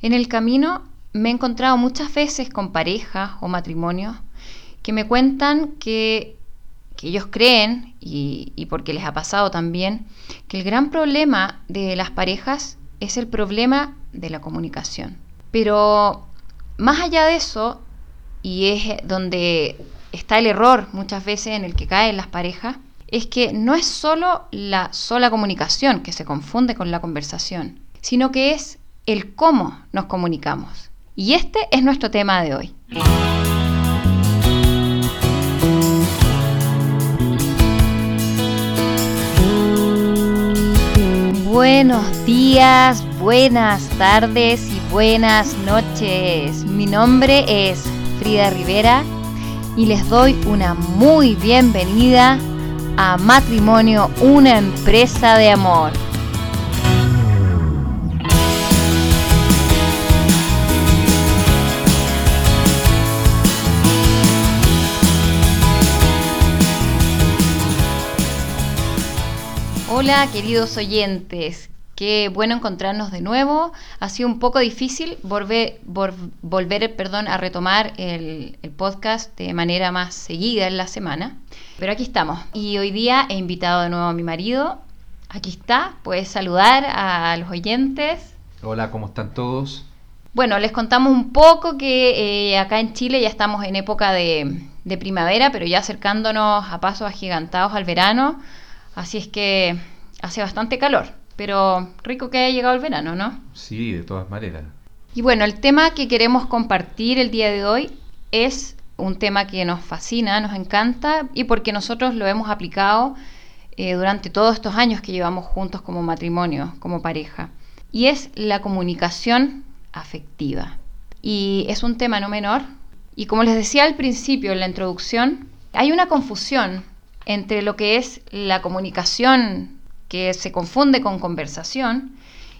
En el camino me he encontrado muchas veces con parejas o matrimonios que me cuentan que, ellos creen, y, porque les ha pasado también, que el gran problema de las parejas es el problema de la comunicación. Pero más allá de eso, y es donde está el error muchas veces en el que caen las parejas, es que no es solo la sola comunicación que se confunde con la conversación, sino que es el cómo nos comunicamos. Y este es nuestro tema de hoy. Buenos días, buenas tardes y buenas noches. Mi nombre es Frida Rivera y les doy una muy bienvenida a Matrimonio, una empresa de amor. Hola queridos oyentes, qué bueno encontrarnos de nuevo. Ha sido un poco difícil volver, volver perdón, a retomar el, podcast de manera más seguida en la semana, pero aquí estamos. Y hoy día he invitado de nuevo a mi marido. Aquí está, puedes saludar a los oyentes. Hola, ¿cómo están todos? Bueno, les contamos un poco que eh, acá en Chile ya estamos en época de, de primavera, pero ya acercándonos a pasos agigantados al verano. Así es que hace bastante calor, pero rico que haya llegado el verano, ¿no? Sí, de todas maneras. Y bueno, el tema que queremos compartir el día de hoy es un tema que nos fascina, nos encanta y porque nosotros lo hemos aplicado eh, durante todos estos años que llevamos juntos como matrimonio, como pareja. Y es la comunicación afectiva. Y es un tema no menor. Y como les decía al principio en la introducción, hay una confusión entre lo que es la comunicación que se confunde con conversación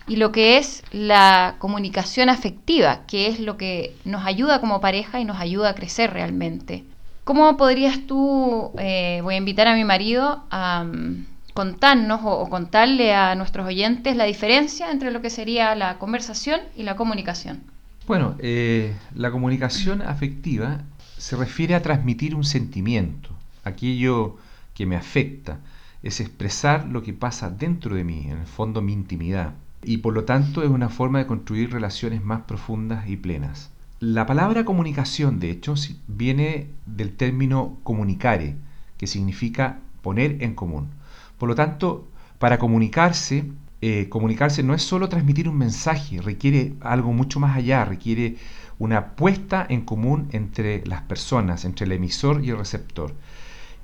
y lo que es la comunicación afectiva, que es lo que nos ayuda como pareja y nos ayuda a crecer realmente. ¿Cómo podrías tú, eh, voy a invitar a mi marido a mm, contarnos o, contarle a nuestros oyentes la diferencia entre lo que sería la conversación y la comunicación? Bueno, eh, la comunicación afectiva se refiere a transmitir un sentimiento, aquello que me afecta, es expresar lo que pasa dentro de mí, en el fondo mi intimidad, y por lo tanto es una forma de construir relaciones más profundas y plenas. La palabra comunicación, de hecho, viene del término comunicare, que significa poner en común. Por lo tanto, para comunicarse, eh, comunicarse no es solo transmitir un mensaje, requiere algo mucho más allá, requiere una puesta en común entre las personas, entre el emisor y el receptor.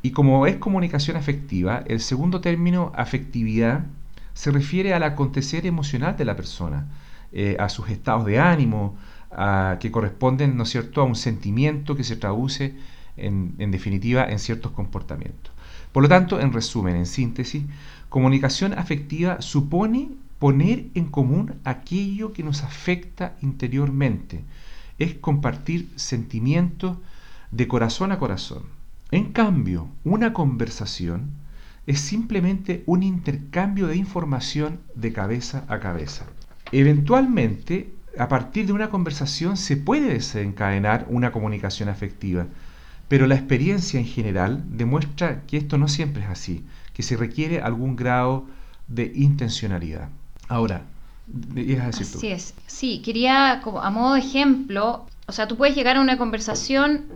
Y como es comunicación afectiva, el segundo término, afectividad, se refiere al acontecer emocional de la persona, eh, a sus estados de ánimo, a, que corresponden, ¿no es cierto?, a un sentimiento que se traduce, en, en definitiva, en ciertos comportamientos. Por lo tanto, en resumen, en síntesis, comunicación afectiva supone poner en común aquello que nos afecta interiormente, es compartir sentimientos de corazón a corazón. En cambio, una conversación es simplemente un intercambio de información de cabeza a cabeza. Eventualmente, a partir de una conversación se puede desencadenar una comunicación afectiva, pero la experiencia en general demuestra que esto no siempre es así, que se requiere algún grado de intencionalidad. Ahora, decir Así es. Sí, quería, como a modo de ejemplo, o sea, tú puedes llegar a una conversación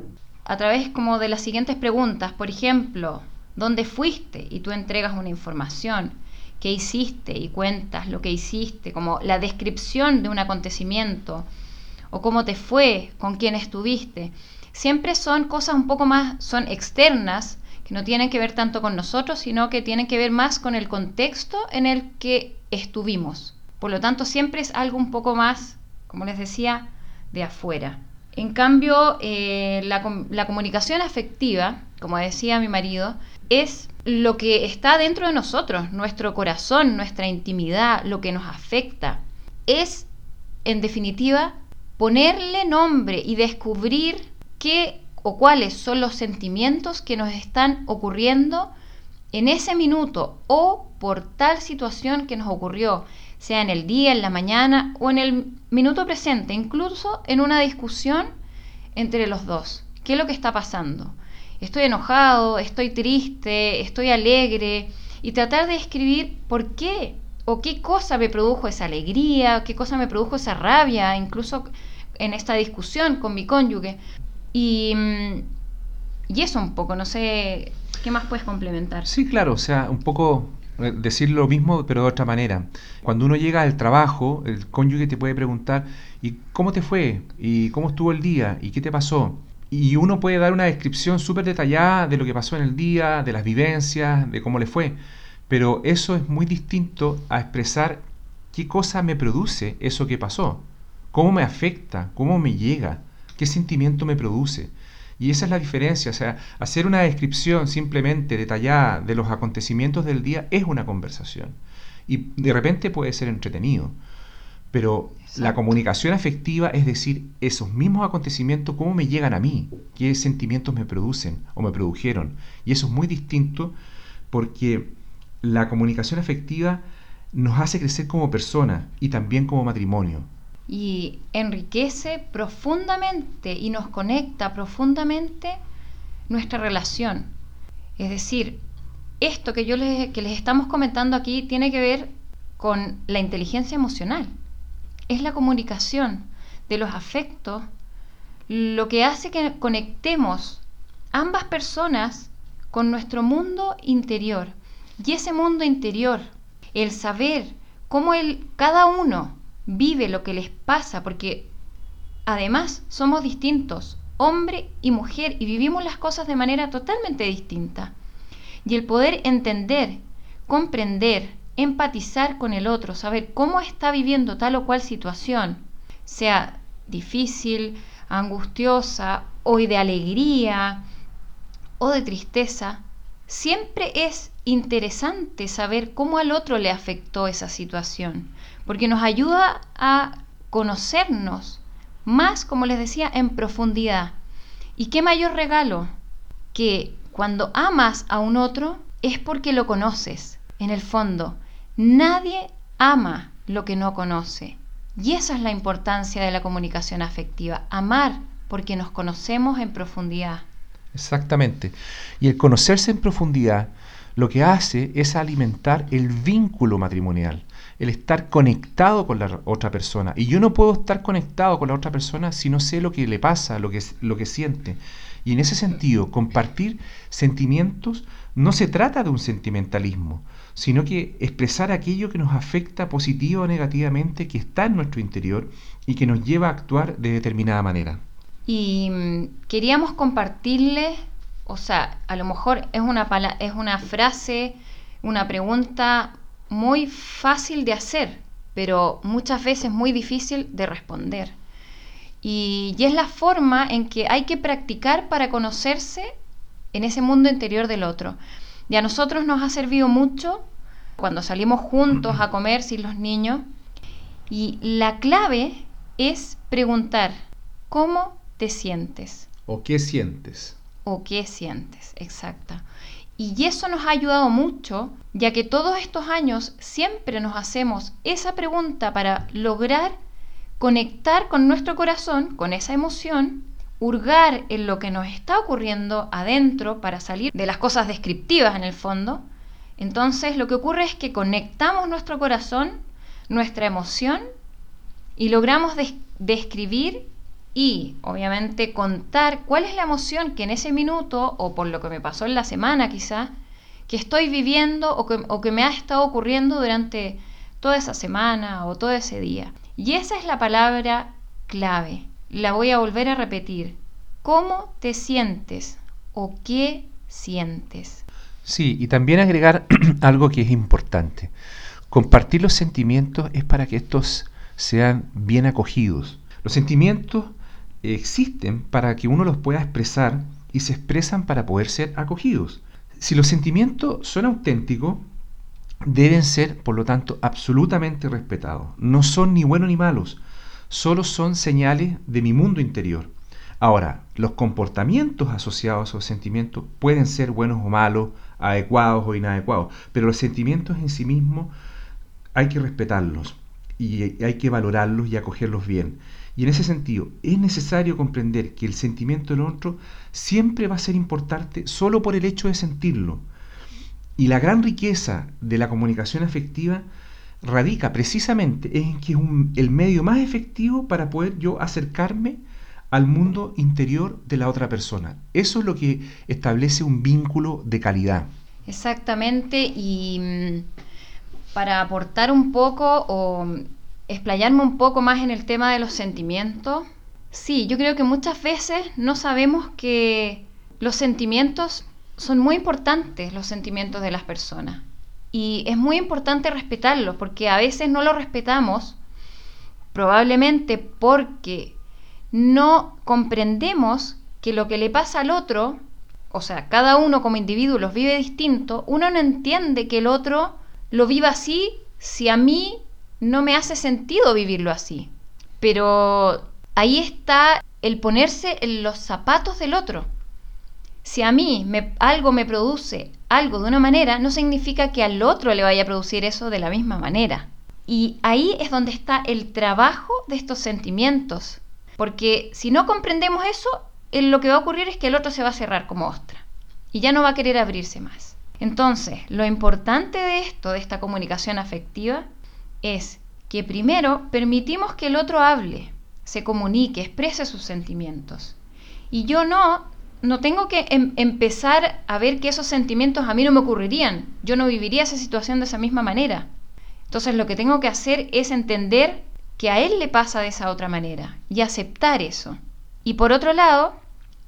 a través como de las siguientes preguntas. Por ejemplo, ¿dónde fuiste? Y tú entregas una información. ¿Qué hiciste? Y cuentas lo que hiciste, como la descripción de un acontecimiento. O cómo te fue, con quién estuviste. Siempre son cosas un poco más, son externas, que no tienen que ver tanto con nosotros, sino que tienen que ver más con el contexto en el que estuvimos. Por lo tanto, siempre es algo un poco más, como les decía, de afuera. En cambio, eh, la, comunicación afectiva, como decía mi marido, es lo que está dentro de nosotros, nuestro corazón, nuestra intimidad, lo que nos afecta. Es, en definitiva, ponerle nombre y descubrir qué o cuáles son los sentimientos que nos están ocurriendo en ese minuto o por tal situación que nos ocurrió, sea en el día, en la mañana o en el minuto presente, incluso en una discusión entre los dos. ¿Qué es lo que está pasando? Estoy enojado, estoy triste, estoy alegre y tratar de escribir por qué o qué cosa me produjo esa alegría, qué cosa me produjo esa rabia, incluso en esta discusión con mi cónyuge. Y, mm, y eso un poco, no sé, ¿qué más puedes complementar? Sí, claro, o sea, un poco decir lo mismo pero de otra manera. Cuando uno llega al trabajo, el cónyuge te puede preguntar, ¿y cómo te fue? ¿Y cómo estuvo el día? ¿Y qué te pasó? Y uno puede dar una descripción súper detallada de lo que pasó en el día, de las vivencias, de cómo le fue. Pero eso es muy distinto a expresar qué cosa me produce eso que pasó, cómo me afecta, cómo me llega, qué sentimiento me produce. Y esa es la diferencia, o sea, hacer una descripción simplemente detallada de los acontecimientos del día es una conversación. Y de repente puede ser entretenido. Pero la comunicación afectiva es decir, esos mismos acontecimientos, cómo me llegan a mí, qué sentimientos me producen o me produjeron. Y eso es muy distinto porque la comunicación afectiva nos hace crecer como persona y también como matrimonio y enriquece profundamente y nos conecta profundamente nuestra relación. Es decir, esto que yo les, que les estamos comentando aquí tiene que ver con la inteligencia emocional. Es la comunicación de los afectos lo que hace que conectemos ambas personas con nuestro mundo interior. Y ese mundo interior, el saber cómo el, cada uno vive lo que les pasa, porque además somos distintos, hombre y mujer, y vivimos las cosas de manera totalmente distinta. Y el poder entender, comprender, empatizar con el otro, saber cómo está viviendo tal o cual situación, sea difícil, angustiosa, o de alegría, o de tristeza, siempre es interesante saber cómo al otro le afectó esa situación porque nos ayuda a conocernos más, como les decía, en profundidad. ¿Y qué mayor regalo que cuando amas a un otro es porque lo conoces, en el fondo. Nadie ama lo que no conoce. Y esa es la importancia de la comunicación afectiva, amar porque nos conocemos en profundidad. Exactamente. Y el conocerse en profundidad lo que hace es alimentar el vínculo matrimonial el estar conectado con la otra persona. Y yo no puedo estar conectado con la otra persona si no sé lo que le pasa, lo que, lo que siente. Y en ese sentido, compartir sentimientos no se trata de un sentimentalismo, sino que expresar aquello que nos afecta positiva o negativamente, que está en nuestro interior y que nos lleva a actuar de determinada manera. Y mm, queríamos compartirles, o sea, a lo mejor es una, es una frase, una pregunta muy fácil de hacer, pero muchas veces muy difícil de responder. Y, es la forma en que hay que practicar para conocerse en ese mundo interior del otro. Y a nosotros nos ha servido mucho cuando salimos juntos a comer sin los niños. Y la clave es preguntar, ¿cómo te sientes? ¿O qué sientes? ¿O qué sientes? Exacta. Y eso nos ha ayudado mucho, ya que todos estos años siempre nos hacemos esa pregunta para lograr conectar con nuestro corazón, con esa emoción, hurgar en lo que nos está ocurriendo adentro para salir de las cosas descriptivas en el fondo. Entonces lo que ocurre es que conectamos nuestro corazón, nuestra emoción, y logramos describir y obviamente contar cuál es la emoción que en ese minuto o por lo que me pasó en la semana quizá, que estoy viviendo o que, o que me ha estado ocurriendo durante toda esa semana o todo ese día. Y esa es la palabra clave. La voy a volver a repetir. ¿Cómo te sientes o qué sientes? Sí, y también agregar algo que es importante. Compartir los sentimientos es para que estos sean bien acogidos. Los sentimientos existen para que uno los pueda expresar y se expresan para poder ser acogidos. Si los sentimientos son auténticos, deben ser, por lo tanto, absolutamente respetados. No son ni buenos ni malos, solo son señales de mi mundo interior. Ahora, los comportamientos asociados a esos sentimientos pueden ser buenos o malos, adecuados o inadecuados, pero los sentimientos en sí mismos hay que respetarlos y hay que valorarlos y acogerlos bien. Y en ese sentido, es necesario comprender que el sentimiento del otro siempre va a ser importante solo por el hecho de sentirlo. Y la gran riqueza de la comunicación afectiva radica precisamente en que es el medio más efectivo para poder yo acercarme al mundo interior de la otra persona. Eso es lo que establece un vínculo de calidad. Exactamente, y mm, para aportar un poco o explayarme un poco más en el tema de los sentimientos, sí, yo creo que muchas veces no sabemos que los sentimientos son muy importantes, los sentimientos de las personas. Y es muy importante respetarlos, porque a veces no los respetamos, probablemente porque no comprendemos que lo que le pasa al otro, o sea, cada uno como individuo los vive distinto, uno no entiende que el otro lo viva así si a mí no me hace sentido vivirlo así. Pero ahí está el ponerse en los zapatos del otro. Si a mí algo me produce algo de una manera, no significa que al otro le vaya a producir eso de la misma manera. Y ahí es donde está el trabajo de estos sentimientos, porque si no comprendemos eso, lo que va a ocurrir es que el otro se va a cerrar como ostra y ya no va a querer abrirse más. Entonces, lo importante de esto, de esta comunicación afectiva, es que primero permitimos que el otro hable, se comunique, exprese sus sentimientos. Y yo no, no tengo que em, empezar a ver que esos sentimientos a mí no me ocurrirían. Yo no viviría esa situación de esa misma manera. Entonces lo que tengo que hacer es entender que a él le pasa de esa otra manera y aceptar eso. Y por otro lado,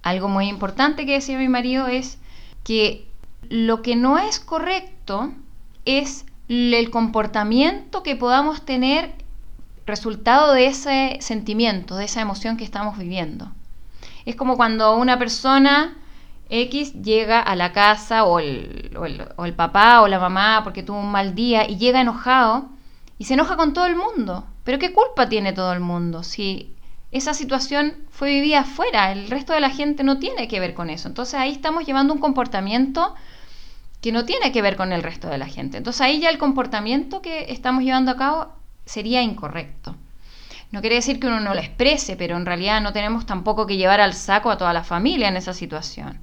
algo muy importante que decía mi marido es que lo que no es correcto es el comportamiento que podamos tener resultado de ese sentimiento, de esa emoción que estamos viviendo. Es como cuando una persona X llega a la casa o el, o el, o papá o la mamá porque tuvo un mal día y llega enojado y se enoja con todo el mundo. Pero ¿qué culpa tiene todo el mundo si esa situación fue vivida afuera? El resto de la gente no tiene que ver con eso. Entonces ahí estamos llevando un comportamiento que no tiene que ver con el resto de la gente. Entonces ahí ya el comportamiento que estamos llevando a cabo sería incorrecto. No quiere decir que uno no lo exprese, pero en realidad no tenemos tampoco que llevar al saco a toda la familia en esa situación.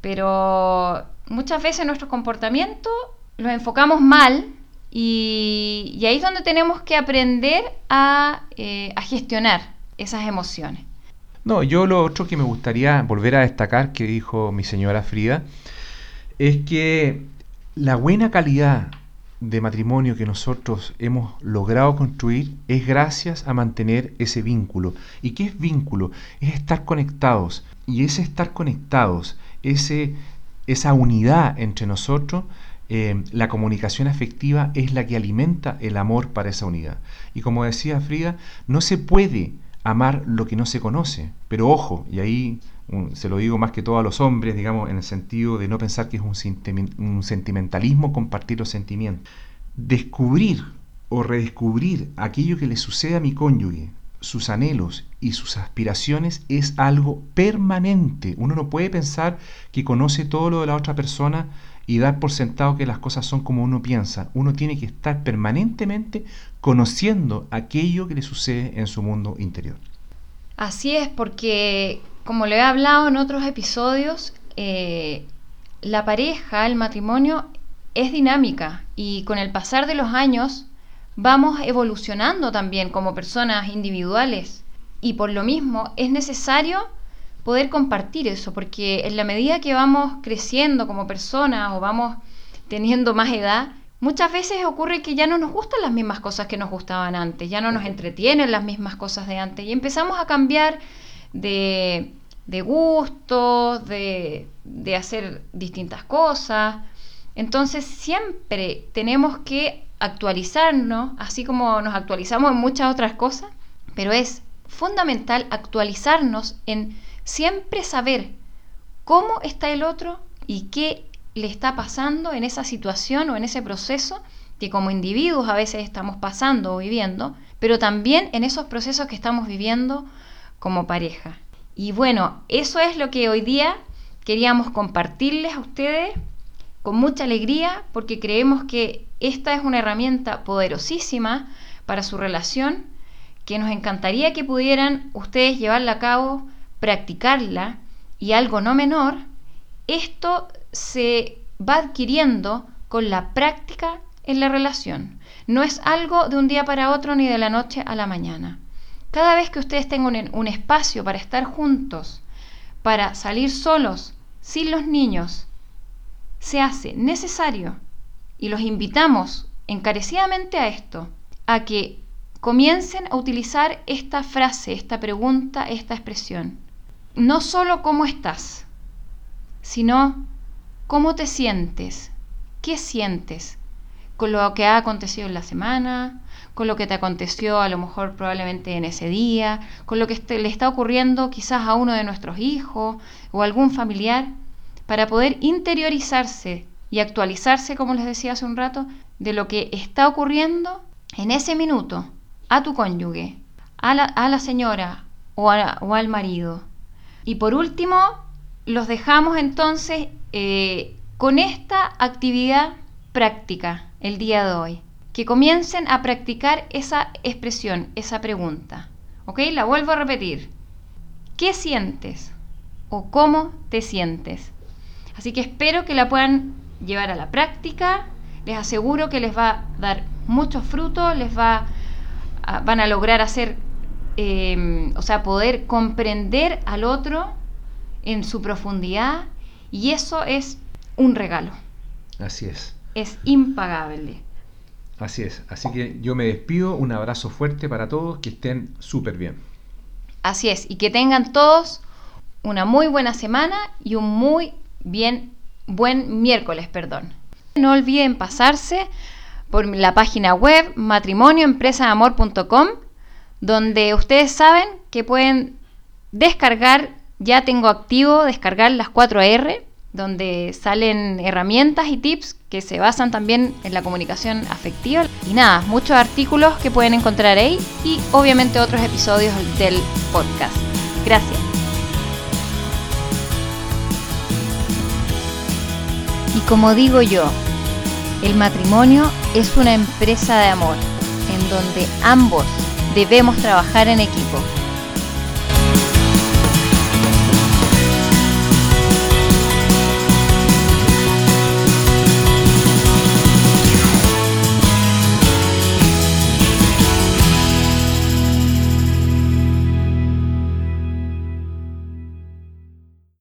Pero muchas veces nuestro comportamiento lo enfocamos mal y, ahí es donde tenemos que aprender eh, a, gestionar esas emociones. No, yo lo otro que me gustaría volver a destacar que dijo mi señora Frida es que la buena calidad de matrimonio que nosotros hemos logrado construir es gracias a mantener ese vínculo. ¿Y qué es vínculo? Es estar conectados. Y ese estar conectados, ese, esa unidad entre nosotros, eh, la comunicación afectiva es la que alimenta el amor para esa unidad. Y como decía Frida, no se puede amar lo que no se conoce. Pero ojo, y ahí se lo digo más que todo a los hombres, digamos, en el sentido de no pensar que es un, un sentimentalismo compartir los sentimientos. Descubrir o redescubrir aquello que le sucede a mi cónyuge, sus anhelos y sus aspiraciones es algo permanente. Uno no puede pensar que conoce todo lo de la otra persona y dar por sentado que las cosas son como uno piensa. Uno tiene que estar permanentemente conociendo aquello que le sucede en su mundo interior. Así es, porque como le he hablado en otros episodios, eh, la pareja, el matrimonio, es dinámica y con el pasar de los años vamos evolucionando también como personas individuales. Y por lo mismo es necesario poder compartir eso, porque en la medida que vamos creciendo como personas o vamos teniendo más edad, muchas veces ocurre que ya no nos gustan las mismas cosas que nos gustaban antes, ya no nos entretienen las mismas cosas de antes y empezamos a cambiar de, gustos, de hacer distintas cosas. Entonces siempre tenemos que actualizarnos, así como nos actualizamos en muchas otras cosas, pero es fundamental actualizarnos en siempre saber cómo está el otro y qué le está pasando en esa situación o en ese proceso que como individuos a veces estamos pasando o viviendo, pero también en esos procesos que estamos viviendo como pareja. Y bueno, eso es lo que hoy día queríamos compartirles a ustedes con mucha alegría porque creemos que esta es una herramienta poderosísima para su relación que nos encantaría que pudieran ustedes llevarla a cabo, practicarla y algo no menor, esto se va adquiriendo con la práctica en la relación. No es algo de un día para otro ni de la noche a la mañana. Cada vez que ustedes tengan un, espacio para estar juntos, para salir solos, sin los niños, se hace necesario y los invitamos encarecidamente a esto, a que comiencen a utilizar esta frase, esta pregunta, esta expresión. No solo cómo estás, sino cómo te sientes, qué sientes con lo que ha acontecido en la semana, con lo que te aconteció a lo mejor probablemente en ese día, con lo que le está ocurriendo quizás a uno de nuestros hijos o algún familiar, para poder interiorizarse y actualizarse, como les decía hace un rato, de lo que está ocurriendo en ese minuto a tu cónyuge, a la, señora o, al marido. Y por último, los dejamos entonces eh, con esta actividad práctica el día de hoy. Que comiencen a practicar esa expresión, esa pregunta. ¿Ok? La vuelvo a repetir. ¿Qué sientes? ¿O cómo te sientes? Así que espero que la puedan llevar a la práctica. Les aseguro que les va a dar mucho fruto, les va van a lograr hacer, em, o sea, poder comprender al otro en su profundidad y eso es un regalo. Así es. Es impagable. Así es. Así que yo me despido. Un abrazo fuerte para todos. Que estén súper bien. Así es. Y que tengan todos una muy buena semana y un muy bien buen miércoles, perdón. No olviden pasarse por la página web matrimonioempresaamor.com, donde ustedes saben que pueden descargar, ya tengo activo, descargar las 4R, donde salen herramientas y tips que se basan también en la comunicación afectiva. Y nada, muchos artículos que pueden encontrar ahí y obviamente otros episodios del podcast. Gracias. Y como digo yo, el matrimonio es una empresa de amor en donde ambos debemos trabajar en equipo.